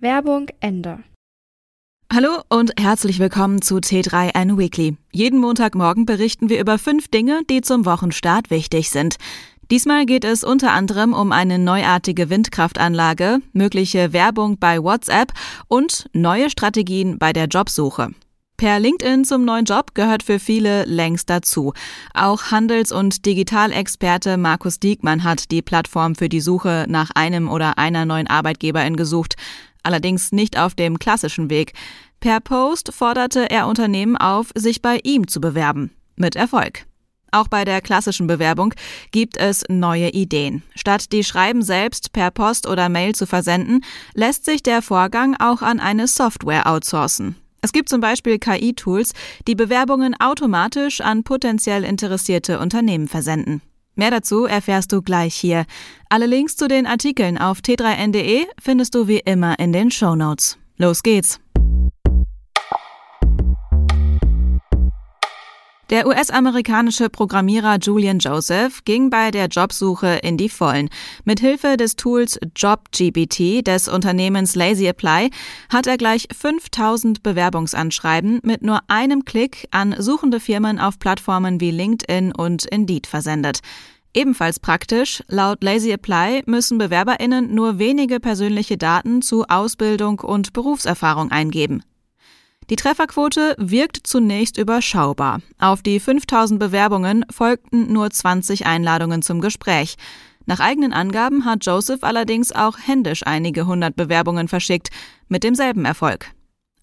Werbung Ende. Hallo und herzlich willkommen zu T3N Weekly. Jeden Montagmorgen berichten wir über fünf Dinge, die zum Wochenstart wichtig sind. Diesmal geht es unter anderem um eine neuartige Windkraftanlage, mögliche Werbung bei WhatsApp und neue Strategien bei der Jobsuche. Per LinkedIn zum neuen Job gehört für viele längst dazu. Auch Handels- und Digitalexperte Markus Diekmann hat die Plattform für die Suche nach einem oder einer neuen Arbeitgeberin gesucht. Allerdings nicht auf dem klassischen Weg. Per Post forderte er Unternehmen auf, sich bei ihm zu bewerben. Mit Erfolg. Auch bei der klassischen Bewerbung gibt es neue Ideen. Statt die Schreiben selbst per Post oder Mail zu versenden, lässt sich der Vorgang auch an eine Software outsourcen. Es gibt zum Beispiel KI-Tools, die Bewerbungen automatisch an potenziell interessierte Unternehmen versenden. Mehr dazu erfährst du gleich hier. Alle Links zu den Artikeln auf t3n.de findest du wie immer in den Show Notes. Los geht's! Der US-amerikanische Programmierer Julian Joseph ging bei der Jobsuche in die Vollen. Mit Hilfe des Tools JobGBT des Unternehmens Lazy Apply hat er gleich 5000 Bewerbungsanschreiben mit nur einem Klick an suchende Firmen auf Plattformen wie LinkedIn und Indeed versendet. Ebenfalls praktisch, laut Lazy Apply müssen BewerberInnen nur wenige persönliche Daten zu Ausbildung und Berufserfahrung eingeben. Die Trefferquote wirkt zunächst überschaubar. Auf die 5000 Bewerbungen folgten nur 20 Einladungen zum Gespräch. Nach eigenen Angaben hat Joseph allerdings auch händisch einige hundert Bewerbungen verschickt, mit demselben Erfolg.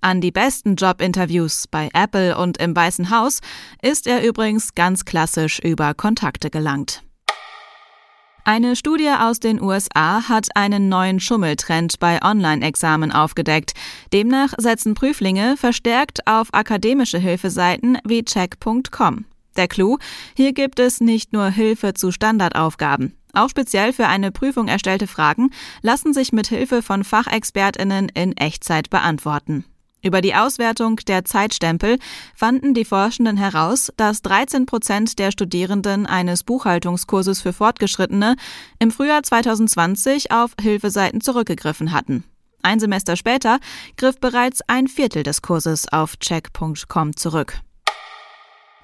An die besten Jobinterviews bei Apple und im Weißen Haus ist er übrigens ganz klassisch über Kontakte gelangt. Eine Studie aus den USA hat einen neuen Schummeltrend bei Online-Examen aufgedeckt. Demnach setzen Prüflinge verstärkt auf akademische Hilfeseiten wie check.com. Der Clou, hier gibt es nicht nur Hilfe zu Standardaufgaben. Auch speziell für eine Prüfung erstellte Fragen lassen sich mit Hilfe von Fachexpertinnen in Echtzeit beantworten. Über die Auswertung der Zeitstempel fanden die Forschenden heraus, dass 13 Prozent der Studierenden eines Buchhaltungskurses für Fortgeschrittene im Frühjahr 2020 auf Hilfeseiten zurückgegriffen hatten. Ein Semester später griff bereits ein Viertel des Kurses auf check.com zurück.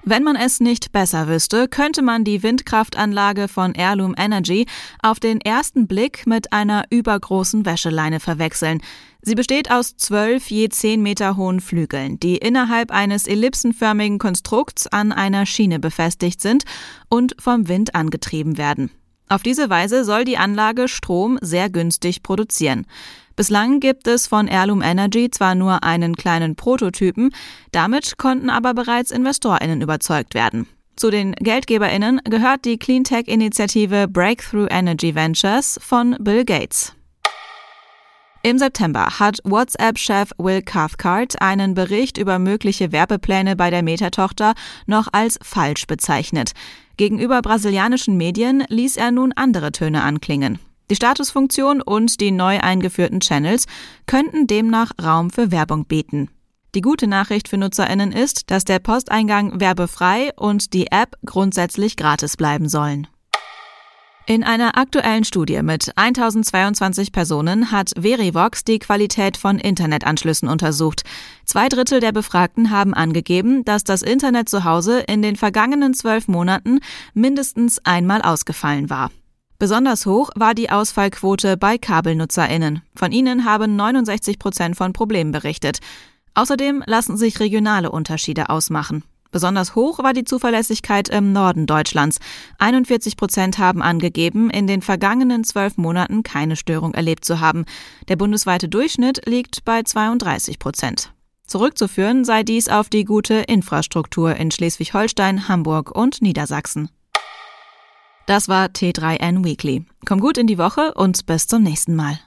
Wenn man es nicht besser wüsste, könnte man die Windkraftanlage von Heirloom Energy auf den ersten Blick mit einer übergroßen Wäscheleine verwechseln. Sie besteht aus zwölf je zehn Meter hohen Flügeln, die innerhalb eines ellipsenförmigen Konstrukts an einer Schiene befestigt sind und vom Wind angetrieben werden. Auf diese Weise soll die Anlage Strom sehr günstig produzieren. Bislang gibt es von Heirloom Energy zwar nur einen kleinen Prototypen, damit konnten aber bereits InvestorInnen überzeugt werden. Zu den GeldgeberInnen gehört die Cleantech-Initiative Breakthrough Energy Ventures von Bill Gates. Im September hat WhatsApp-Chef Will Cathcart einen Bericht über mögliche Werbepläne bei der Meta-Tochter noch als falsch bezeichnet. Gegenüber brasilianischen Medien ließ er nun andere Töne anklingen. Die Statusfunktion und die neu eingeführten Channels könnten demnach Raum für Werbung bieten. Die gute Nachricht für Nutzerinnen ist, dass der Posteingang werbefrei und die App grundsätzlich gratis bleiben sollen. In einer aktuellen Studie mit 1022 Personen hat Verivox die Qualität von Internetanschlüssen untersucht. Zwei Drittel der Befragten haben angegeben, dass das Internet zu Hause in den vergangenen zwölf Monaten mindestens einmal ausgefallen war. Besonders hoch war die Ausfallquote bei KabelnutzerInnen. Von ihnen haben 69 Prozent von Problemen berichtet. Außerdem lassen sich regionale Unterschiede ausmachen. Besonders hoch war die Zuverlässigkeit im Norden Deutschlands. 41 Prozent haben angegeben, in den vergangenen zwölf Monaten keine Störung erlebt zu haben. Der bundesweite Durchschnitt liegt bei 32 Prozent. Zurückzuführen sei dies auf die gute Infrastruktur in Schleswig-Holstein, Hamburg und Niedersachsen. Das war T3N Weekly. Komm gut in die Woche und bis zum nächsten Mal.